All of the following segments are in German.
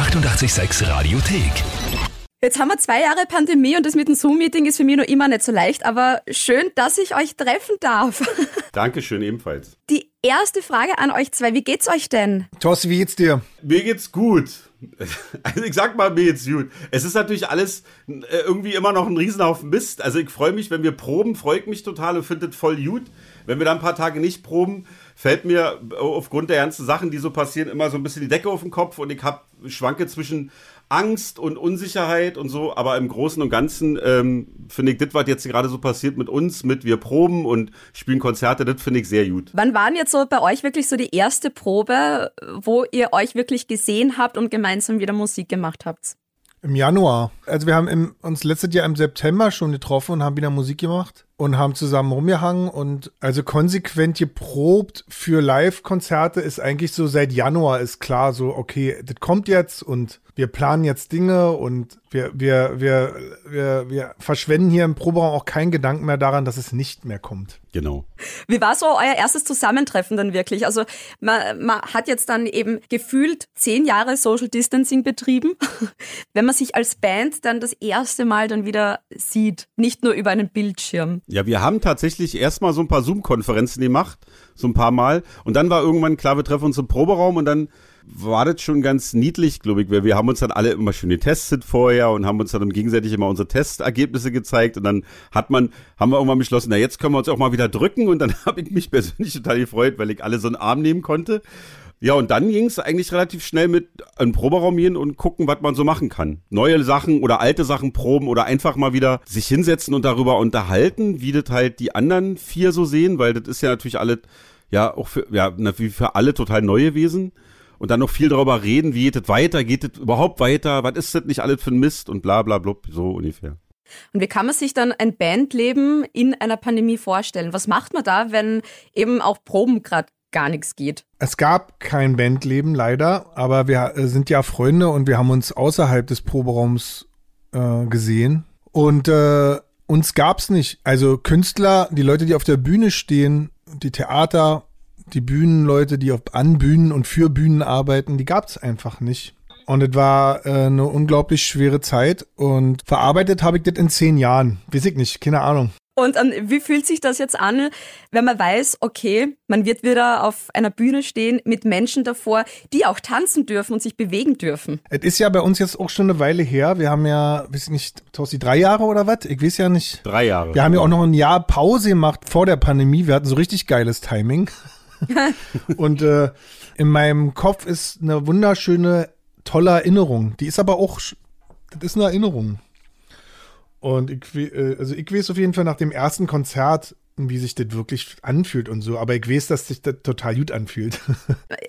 886 Radiothek. Jetzt haben wir zwei Jahre Pandemie und das mit dem Zoom-Meeting ist für mich noch immer nicht so leicht, aber schön, dass ich euch treffen darf. Dankeschön ebenfalls. Die erste Frage an euch zwei, wie geht's euch denn? Thorsten, wie geht's dir? Mir geht's gut. Also ich sag mal, mir geht's gut. Es ist natürlich alles äh, irgendwie immer noch ein Riesenhaufen Mist. Also ich freue mich, wenn wir proben, freue ich mich total und finde es voll gut. Wenn wir dann ein paar Tage nicht proben, fällt mir aufgrund der ganzen Sachen, die so passieren, immer so ein bisschen die Decke auf den Kopf und ich hab, schwanke zwischen Angst und Unsicherheit und so, aber im Großen und Ganzen ähm, finde ich das, was jetzt gerade so passiert mit uns, mit wir proben und spielen Konzerte, das finde ich sehr gut. Wann waren jetzt so bei euch wirklich so die erste Probe, wo ihr euch wirklich gesehen habt und gemeinsam wieder Musik gemacht habt? Im Januar. Also wir haben im, uns letztes Jahr im September schon getroffen und haben wieder Musik gemacht und haben zusammen rumgehangen und also konsequent geprobt für Live-Konzerte ist eigentlich so seit Januar ist klar so, okay, das kommt jetzt und wir planen jetzt Dinge und wir, wir, wir, wir, wir verschwenden hier im Proberaum auch keinen Gedanken mehr daran, dass es nicht mehr kommt. Genau. Wie war so euer erstes Zusammentreffen dann wirklich? Also man, man hat jetzt dann eben gefühlt zehn Jahre Social Distancing betrieben, wenn man sich als Band dann das erste Mal dann wieder sieht, nicht nur über einen Bildschirm. Ja, wir haben tatsächlich erstmal so ein paar Zoom-Konferenzen gemacht, so ein paar Mal. Und dann war irgendwann klar, wir treffen uns im Proberaum und dann war das schon ganz niedlich, glaube ich, weil wir haben uns dann alle immer schön getestet vorher und haben uns dann gegenseitig immer unsere Testergebnisse gezeigt und dann hat man, haben wir irgendwann beschlossen, na jetzt können wir uns auch mal wieder drücken und dann habe ich mich persönlich total gefreut, weil ich alle so einen Arm nehmen konnte. Ja, und dann ging es eigentlich relativ schnell mit einem Proberaum gehen und gucken, was man so machen kann. Neue Sachen oder alte Sachen proben oder einfach mal wieder sich hinsetzen und darüber unterhalten, wie das halt die anderen vier so sehen, weil das ist ja natürlich alle, ja, auch für, ja, wie für alle total neue Wesen und dann noch viel darüber reden, wie geht es weiter, geht es überhaupt weiter, was ist das nicht alles für ein Mist und bla bla blub, so ungefähr. Und wie kann man sich dann ein Bandleben in einer Pandemie vorstellen? Was macht man da, wenn eben auch Proben gerade gar nichts geht? Es gab kein Bandleben leider, aber wir äh, sind ja Freunde und wir haben uns außerhalb des Proberaums äh, gesehen. Und äh, uns gab's nicht. Also Künstler, die Leute, die auf der Bühne stehen, die Theater, die Bühnenleute, die auf, an Bühnen und für Bühnen arbeiten, die gab es einfach nicht. Und es war äh, eine unglaublich schwere Zeit und verarbeitet habe ich das in zehn Jahren. Weiß ich nicht, keine Ahnung. Und ähm, wie fühlt sich das jetzt an, wenn man weiß, okay, man wird wieder auf einer Bühne stehen mit Menschen davor, die auch tanzen dürfen und sich bewegen dürfen? Es ist ja bei uns jetzt auch schon eine Weile her. Wir haben ja, weiß ich nicht, Torsti, drei Jahre oder was? Ich weiß ja nicht. Drei Jahre. Wir haben ja auch noch ein Jahr Pause gemacht vor der Pandemie. Wir hatten so richtig geiles Timing. und äh, in meinem Kopf ist eine wunderschöne, tolle Erinnerung. Die ist aber auch, das ist eine Erinnerung. Und ich, äh, also ich weiß auf jeden Fall nach dem ersten Konzert, wie sich das wirklich anfühlt und so. Aber ich weiß, dass sich das total gut anfühlt.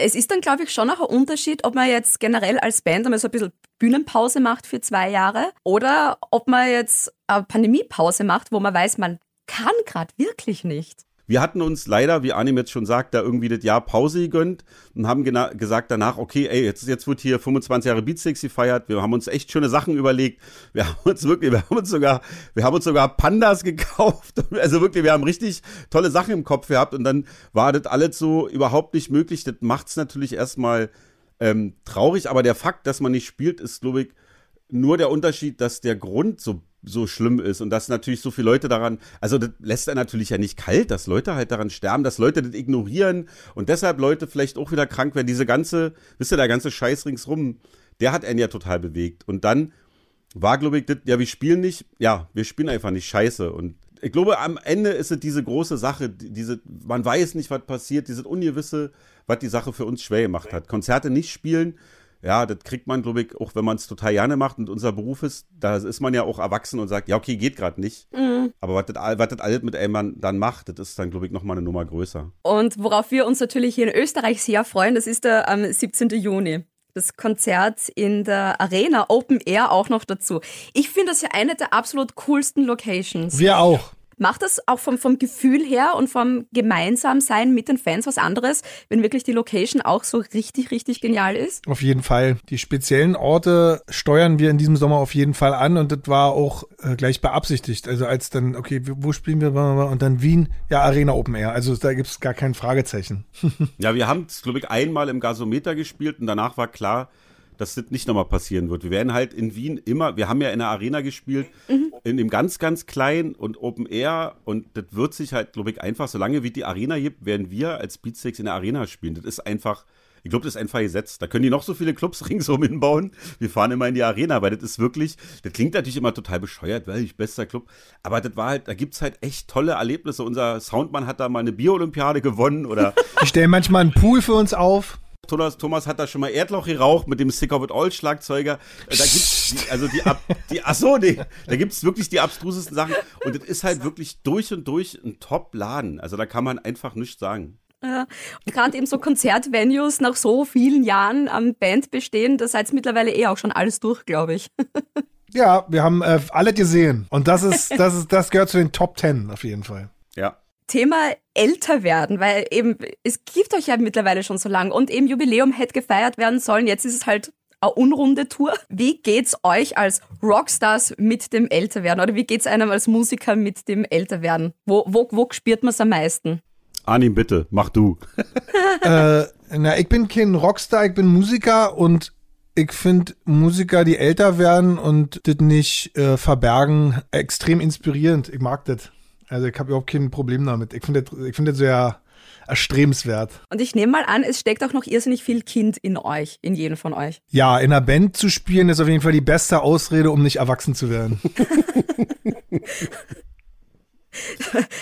Es ist dann, glaube ich, schon noch ein Unterschied, ob man jetzt generell als Band einmal so ein bisschen Bühnenpause macht für zwei Jahre oder ob man jetzt eine Pandemiepause macht, wo man weiß, man kann gerade wirklich nicht. Wir hatten uns leider, wie Anim jetzt schon sagt, da irgendwie das Jahr Pause gegönnt und haben gesagt danach, okay, ey, jetzt, jetzt wird hier 25 Jahre Beatsteaks gefeiert. Wir haben uns echt schöne Sachen überlegt. Wir haben uns wirklich, wir haben uns sogar, wir haben uns sogar Pandas gekauft. Also wirklich, wir haben richtig tolle Sachen im Kopf gehabt und dann war das alles so überhaupt nicht möglich. Das macht's natürlich erstmal ähm, traurig, aber der Fakt, dass man nicht spielt, ist, glaube ich, nur der Unterschied, dass der Grund so so schlimm ist und dass natürlich so viele Leute daran, also das lässt er natürlich ja nicht kalt, dass Leute halt daran sterben, dass Leute das ignorieren und deshalb Leute vielleicht auch wieder krank werden. Diese ganze, wisst ihr, der ganze Scheiß ringsrum, der hat einen ja total bewegt. Und dann war, glaube ich, das, ja, wir spielen nicht, ja, wir spielen einfach nicht scheiße. Und ich glaube, am Ende ist es diese große Sache, diese, man weiß nicht, was passiert, dieses Ungewisse, was die Sache für uns schwer gemacht hat. Konzerte nicht spielen, ja, das kriegt man, glaube ich, auch wenn man es total gerne macht und unser Beruf ist, da ist man ja auch erwachsen und sagt, ja, okay, geht gerade nicht. Mhm. Aber was das, was das alles mit einem dann macht, das ist dann, glaube ich, nochmal eine Nummer größer. Und worauf wir uns natürlich hier in Österreich sehr freuen, das ist der am 17. Juni das Konzert in der Arena Open Air auch noch dazu. Ich finde das ja eine der absolut coolsten Locations. Wir auch. Macht das auch vom, vom Gefühl her und vom Gemeinsamsein mit den Fans was anderes, wenn wirklich die Location auch so richtig, richtig genial ist? Auf jeden Fall. Die speziellen Orte steuern wir in diesem Sommer auf jeden Fall an und das war auch äh, gleich beabsichtigt. Also als dann, okay, wo spielen wir? Und dann Wien, ja, Arena Open Air. Also da gibt es gar kein Fragezeichen. ja, wir haben es, glaube ich, einmal im Gasometer gespielt und danach war klar, dass das nicht nochmal passieren wird. Wir werden halt in Wien immer, wir haben ja in der Arena gespielt, mhm. in dem ganz, ganz kleinen und Open Air und das wird sich halt, glaube ich, einfach, solange wie die Arena gibt, werden wir als Beatsteaks in der Arena spielen. Das ist einfach, ich glaube, das ist einfach gesetzt. Da können die noch so viele Clubs ringsum hinbauen. Wir fahren immer in die Arena, weil das ist wirklich, das klingt natürlich immer total bescheuert, weil ich bester Club. Aber das war halt, da gibt es halt echt tolle Erlebnisse. Unser Soundmann hat da mal eine Bier-Olympiade gewonnen oder. Ich stelle manchmal einen Pool für uns auf. Thomas, Thomas hat da schon mal Erdloch geraucht mit dem Sick of It All Schlagzeuger. Äh, da gibt's die, also die, die ach so, nee, da gibt's wirklich die abstrusesten Sachen und das ist halt wirklich durch und durch ein Top-Laden. Also da kann man einfach nichts sagen. Ja. Gerade eben so Konzertvenues nach so vielen Jahren am Band bestehen, da seid mittlerweile eh auch schon alles durch, glaube ich. ja, wir haben äh, alle gesehen. Und das ist, das ist, das gehört zu den Top Ten auf jeden Fall. Thema älter werden, weil eben es gibt euch ja mittlerweile schon so lang und eben Jubiläum hätte gefeiert werden sollen. Jetzt ist es halt eine unrunde Tour. Wie geht's euch als Rockstars mit dem Älterwerden oder wie geht's einem als Musiker mit dem Älterwerden? Wo, wo, wo spürt man es am meisten? Arnim, bitte, mach du. äh, na, ich bin kein Rockstar, ich bin Musiker und ich finde Musiker, die älter werden und das nicht äh, verbergen, extrem inspirierend. Ich mag das. Also ich habe überhaupt kein Problem damit. Ich finde das, find das sehr erstrebenswert. Und ich nehme mal an, es steckt auch noch irrsinnig viel Kind in euch, in jedem von euch. Ja, in einer Band zu spielen ist auf jeden Fall die beste Ausrede, um nicht erwachsen zu werden.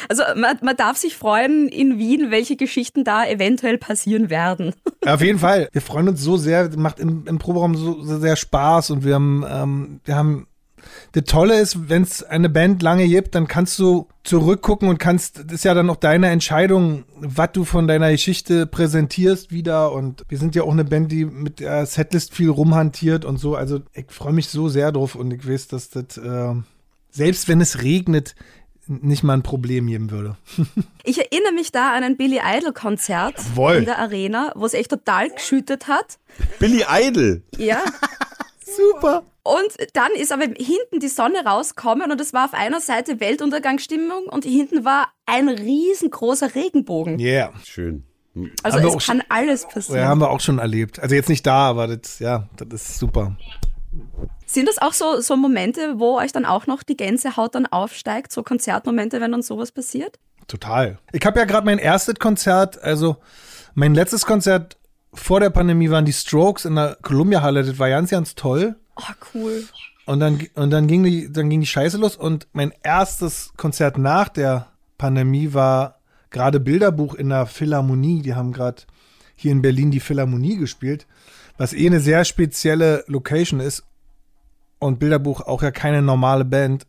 Also man, man, darf sich freuen in Wien, welche Geschichten da eventuell passieren werden. Auf jeden Fall. Wir freuen uns so sehr, macht im, im Proberaum so, so, sehr Spaß und wir haben, ähm, wir haben das Tolle ist, wenn es eine Band lange gibt, dann kannst du zurückgucken und kannst, das ist ja dann auch deine Entscheidung, was du von deiner Geschichte präsentierst wieder. Und wir sind ja auch eine Band, die mit der Setlist viel rumhantiert und so. Also ich freue mich so sehr drauf und ich weiß, dass das, äh, selbst wenn es regnet, nicht mal ein Problem geben würde. ich erinnere mich da an ein Billy Idol Konzert Jawohl. in der Arena, wo es echt total geschüttet hat. Billy Idol? Ja. Super. Und dann ist aber hinten die Sonne rausgekommen und es war auf einer Seite Weltuntergangsstimmung und hinten war ein riesengroßer Regenbogen. Ja. Yeah. Schön. Also haben es kann alles passieren. Ja, haben wir auch schon erlebt. Also jetzt nicht da, aber das, ja, das ist super. Sind das auch so, so Momente, wo euch dann auch noch die Gänsehaut dann aufsteigt? So Konzertmomente, wenn dann sowas passiert? Total. Ich habe ja gerade mein erstes Konzert, also mein letztes Konzert vor der Pandemie waren die Strokes in der Columbia-Halle. Das war ganz, ganz toll. Oh, cool. Und dann, und dann ging die, dann ging die Scheiße los. Und mein erstes Konzert nach der Pandemie war gerade Bilderbuch in der Philharmonie. Die haben gerade hier in Berlin die Philharmonie gespielt, was eh eine sehr spezielle Location ist und Bilderbuch auch ja keine normale Band.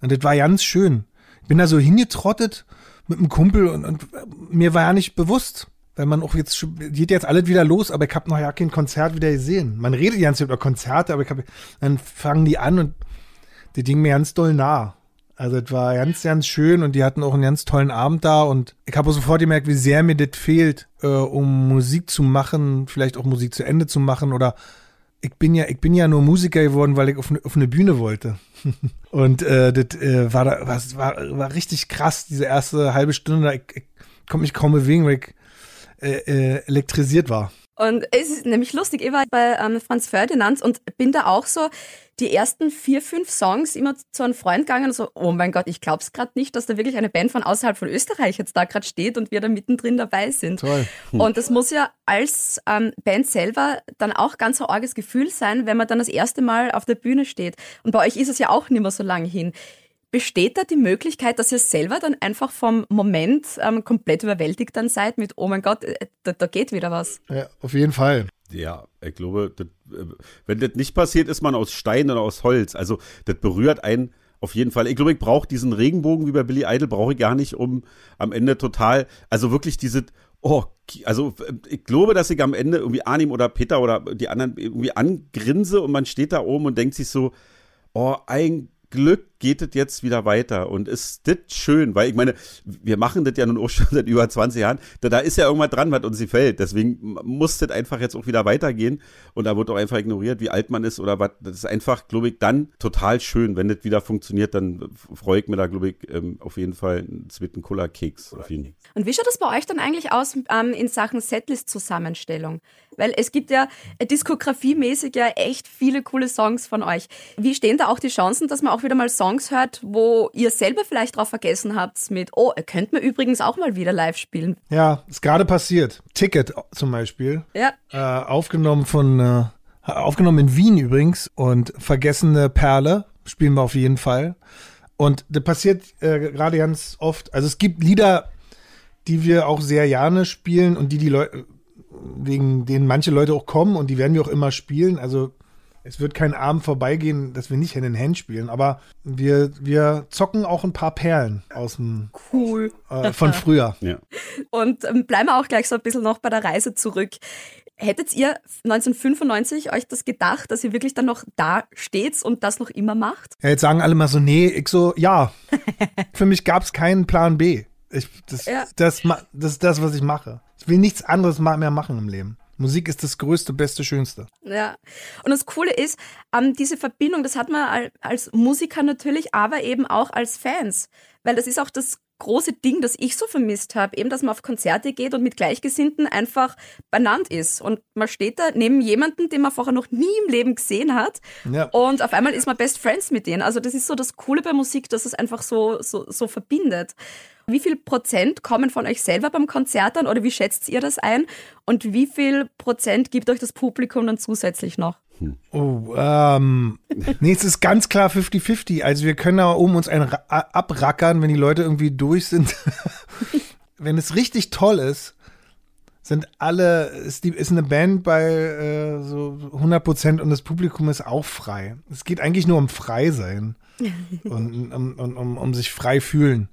Und das war ganz schön. Ich bin da so hingetrottet mit einem Kumpel und, und mir war ja nicht bewusst, weil man auch jetzt geht jetzt alles wieder los, aber ich habe noch ja kein Konzert wieder gesehen. Man redet ganz über Konzerte, aber ich hab, dann fangen die an und die Ding mir ganz doll nah. Also es war ganz, ganz schön und die hatten auch einen ganz tollen Abend da und ich habe sofort gemerkt, wie sehr mir das fehlt, äh, um Musik zu machen, vielleicht auch Musik zu Ende zu machen oder ich bin ja, ich bin ja nur Musiker geworden, weil ich auf, eine, auf eine Bühne wollte. und äh, das äh, war, da, war, war, war richtig krass, diese erste halbe Stunde. Ich, ich konnte mich kaum bewegen, weil ich äh, äh, elektrisiert war. Und es ist nämlich lustig, ich war bei ähm, Franz Ferdinand und bin da auch so die ersten vier, fünf Songs immer zu einem Freund gegangen und so, oh mein Gott, ich glaub's gerade nicht, dass da wirklich eine Band von außerhalb von Österreich jetzt da gerade steht und wir da mittendrin dabei sind. Toll. Hm. Und das muss ja als ähm, Band selber dann auch ganz ein arges Gefühl sein, wenn man dann das erste Mal auf der Bühne steht. Und bei euch ist es ja auch nicht mehr so lange hin. Besteht da die Möglichkeit, dass ihr selber dann einfach vom Moment ähm, komplett überwältigt dann seid mit, oh mein Gott, äh, da, da geht wieder was? Ja, auf jeden Fall. Ja, ich glaube, das, äh, wenn das nicht passiert, ist man aus Stein oder aus Holz. Also das berührt einen auf jeden Fall. Ich glaube, ich brauche diesen Regenbogen wie bei Billy Idol, brauche ich gar nicht, um am Ende total, also wirklich diese, oh, also ich glaube, dass ich am Ende irgendwie Arnim oder Peter oder die anderen irgendwie angrinse und man steht da oben und denkt sich so, oh, ein Glück, geht es jetzt wieder weiter. Und ist das schön, weil ich meine, wir machen das ja nun auch schon seit über 20 Jahren, da, da ist ja irgendwas dran, was uns gefällt, deswegen muss das einfach jetzt auch wieder weitergehen. Und da wird auch einfach ignoriert, wie alt man ist oder was, das ist einfach, glaube ich, dann total schön, wenn das wieder funktioniert, dann freue ich mir da, glaube ich, ähm, auf jeden Fall einen zweiten Cola-Keks Und wie schaut das bei euch dann eigentlich aus ähm, in Sachen Setlist-Zusammenstellung? Weil es gibt ja diskografiemäßig ja echt viele coole Songs von euch. Wie stehen da auch die Chancen, dass man auch wieder mal Songs hört, wo ihr selber vielleicht drauf vergessen habt mit, oh, ihr könnt mir übrigens auch mal wieder live spielen? Ja, ist gerade passiert. Ticket zum Beispiel. Ja. Äh, aufgenommen von, äh, aufgenommen in Wien übrigens und Vergessene Perle spielen wir auf jeden Fall. Und das passiert äh, gerade ganz oft. Also es gibt Lieder, die wir auch sehr gerne spielen und die die Leute, wegen denen manche Leute auch kommen und die werden wir auch immer spielen. Also es wird kein Abend vorbeigehen, dass wir nicht Hand in Hand spielen, aber wir, wir zocken auch ein paar Perlen aus dem Cool. äh, von früher. Ja. Und ähm, bleiben wir auch gleich so ein bisschen noch bei der Reise zurück. Hättet ihr 1995 euch das gedacht, dass ihr wirklich dann noch da steht und das noch immer macht? Ja, jetzt sagen alle mal so, nee, ich so, ja. Für mich gab es keinen Plan B. Ich, das, Ja. das, ma- das ist das, was ich mache. Ich will nichts anderes mehr machen im Leben. Musik ist das Größte, Beste, Schönste. Ja. Und das Coole ist, ähm, diese Verbindung, das hat man al- als Musiker natürlich, aber eben auch als Fans. Weil das ist auch das große Ding, das ich so vermisst habe, eben, dass man auf Konzerte geht und mit Gleichgesinnten einfach benannt ist. Und man steht da neben jemanden, den man vorher noch nie im Leben gesehen hat. Ja. Und auf einmal ist man Best Friends mit denen. Also das ist so das Coole bei Musik, dass es einfach so, so, so verbindet. Wie viel Prozent kommen von euch selber beim Konzert an oder wie schätzt ihr das ein? Und wie viel Prozent gibt euch das Publikum dann zusätzlich noch? Oh, ähm, nee, es ist ganz klar 50-50. Also wir können da oben uns einen ra- abrackern, wenn die Leute irgendwie durch sind. wenn es richtig toll ist, sind alle, ist, die, ist eine Band bei äh, so 100 Prozent und das Publikum ist auch frei. Es geht eigentlich nur um frei sein und um, um, um, um sich frei fühlen.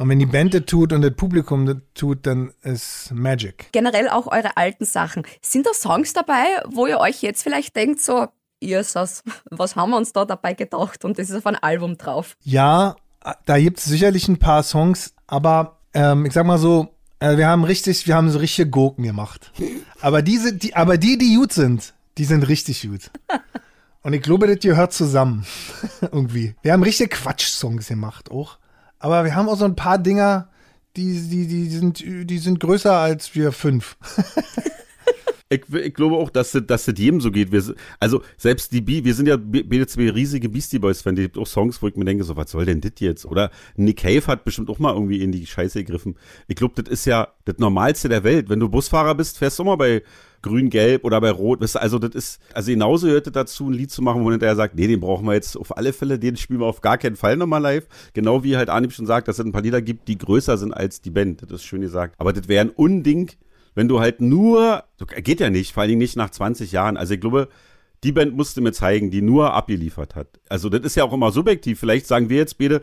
Und wenn die Band das tut und das Publikum das tut, dann ist Magic. Generell auch eure alten Sachen. Sind da Songs dabei, wo ihr euch jetzt vielleicht denkt, so, Jesus, was haben wir uns da dabei gedacht? Und das ist auf ein Album drauf. Ja, da gibt es sicherlich ein paar Songs, aber ähm, ich sag mal so, äh, wir haben richtig, wir haben so richtige Gurken gemacht. Aber diese, die, aber die, die gut sind, die sind richtig gut. Und ich glaube, das gehört zusammen. Irgendwie. Wir haben richtige Quatsch-Songs gemacht auch. Aber wir haben auch so ein paar Dinger, die, die, die, sind, die sind größer als wir fünf. Ich, ich glaube auch, dass das, das jedem so geht. Wir, also selbst die Bee, wir sind ja be- beide zwei riesige Beastie Boys-Fans. Die gibt auch Songs, wo ich mir denke, so, was soll denn das jetzt? Oder Nick Cave hat bestimmt auch mal irgendwie in die Scheiße gegriffen. Ich glaube, das ist ja das Normalste der Welt. Wenn du Busfahrer bist, fährst du immer bei Grün, Gelb oder bei Rot. Weißt du, Also das ist, also genauso gehört es dazu, ein Lied zu machen, wo hinterher sagt, nee, den brauchen wir jetzt auf alle Fälle, den spielen wir auf gar keinen Fall nochmal live. Genau wie halt Arnim schon sagt, dass es ein paar Lieder gibt, die größer sind als die Band. Das ist schön gesagt. Aber das wäre ein Unding, wenn du halt nur, geht ja nicht, vor allen Dingen nicht nach 20 Jahren. Also ich glaube, die Band musste mir zeigen, die nur abgeliefert hat. Also das ist ja auch immer subjektiv. Vielleicht sagen wir jetzt beide,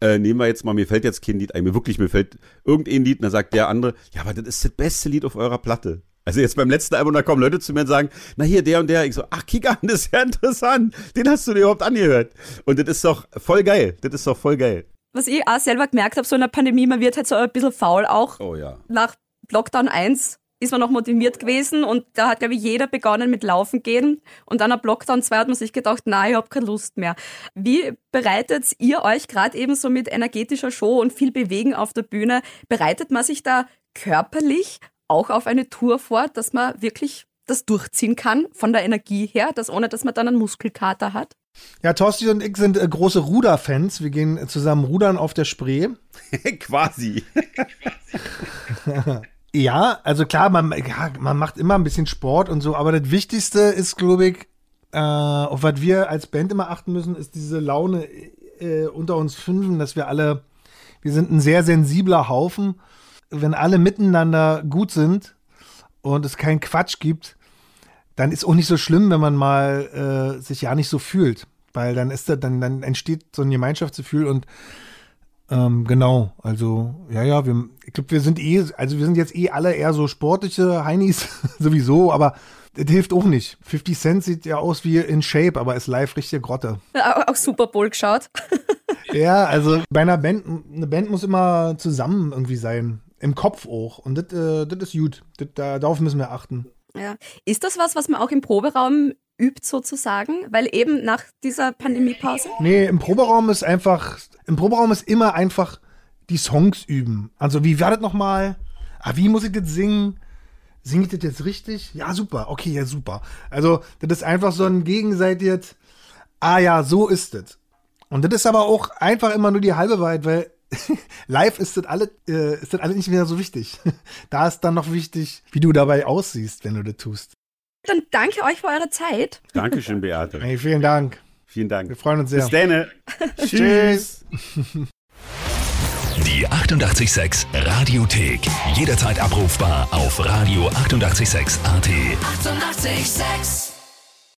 äh, nehmen wir jetzt mal, mir fällt jetzt kein Lied ein, mir wirklich, mir fällt irgendein Lied und dann sagt der andere, ja, aber das ist das beste Lied auf eurer Platte. Also jetzt beim letzten Album, da kommen Leute zu mir und sagen, na hier, der und der. Ich so, ach, kick an, das ist ja interessant. Den hast du dir überhaupt angehört. Und das ist doch voll geil. Das ist doch voll geil. Was ich auch selber gemerkt habe, so in der Pandemie, man wird halt so ein bisschen faul auch. Oh ja. Nach Lockdown 1 ist man noch motiviert gewesen und da hat, glaube ich, jeder begonnen mit Laufen gehen. Und dann ab Lockdown 2 hat man sich gedacht, na, ich habe keine Lust mehr. Wie bereitet ihr euch gerade eben so mit energetischer Show und viel Bewegen auf der Bühne, bereitet man sich da körperlich auch auf eine Tour vor, dass man wirklich das durchziehen kann von der Energie her, dass ohne dass man dann einen Muskelkater hat? Ja, Torsti und ich sind äh, große Ruderfans. Wir gehen zusammen rudern auf der Spree. Quasi. Ja, also klar, man, ja, man macht immer ein bisschen Sport und so, aber das Wichtigste ist, glaube ich, äh, auf was wir als Band immer achten müssen, ist diese Laune äh, unter uns Fünfen, dass wir alle, wir sind ein sehr sensibler Haufen. Wenn alle miteinander gut sind und es keinen Quatsch gibt, dann ist auch nicht so schlimm, wenn man mal äh, sich ja nicht so fühlt, weil dann ist da, dann, dann entsteht so ein Gemeinschaftsgefühl und ähm, genau, also ja, ja, wir, ich glaube, wir sind eh, also wir sind jetzt eh alle eher so sportliche Heinis sowieso, aber das hilft auch nicht. 50 Cent sieht ja aus wie in Shape, aber ist live richtige Grotte. Auch Super Bowl geschaut. Ja, also bei einer Band, eine Band muss immer zusammen irgendwie sein. Im Kopf auch. Und das, äh, das ist gut. Das, da, darauf müssen wir achten. Ja. Ist das was, was man auch im Proberaum übt sozusagen? Weil eben nach dieser Pandemiepause? Nee, im Proberaum ist einfach, im Proberaum ist immer einfach die Songs üben. Also wie war das nochmal? Ah, wie muss ich das singen? Singe ich das jetzt richtig? Ja, super. Okay, ja, super. Also, das ist einfach so ein gegenseitiges, ah ja, so ist es. Und das ist aber auch einfach immer nur die halbe Wahrheit, weil live ist das alle, äh, ist das alles nicht mehr so wichtig. da ist dann noch wichtig, wie du dabei aussiehst, wenn du das tust. Dann danke euch für eure Zeit. Dankeschön, Beate. Hey, vielen Dank. Vielen Dank. Wir freuen uns sehr. Bis dann. Tschüss. Die 886 Radiothek. Jederzeit abrufbar auf radio886.at. 886! 886.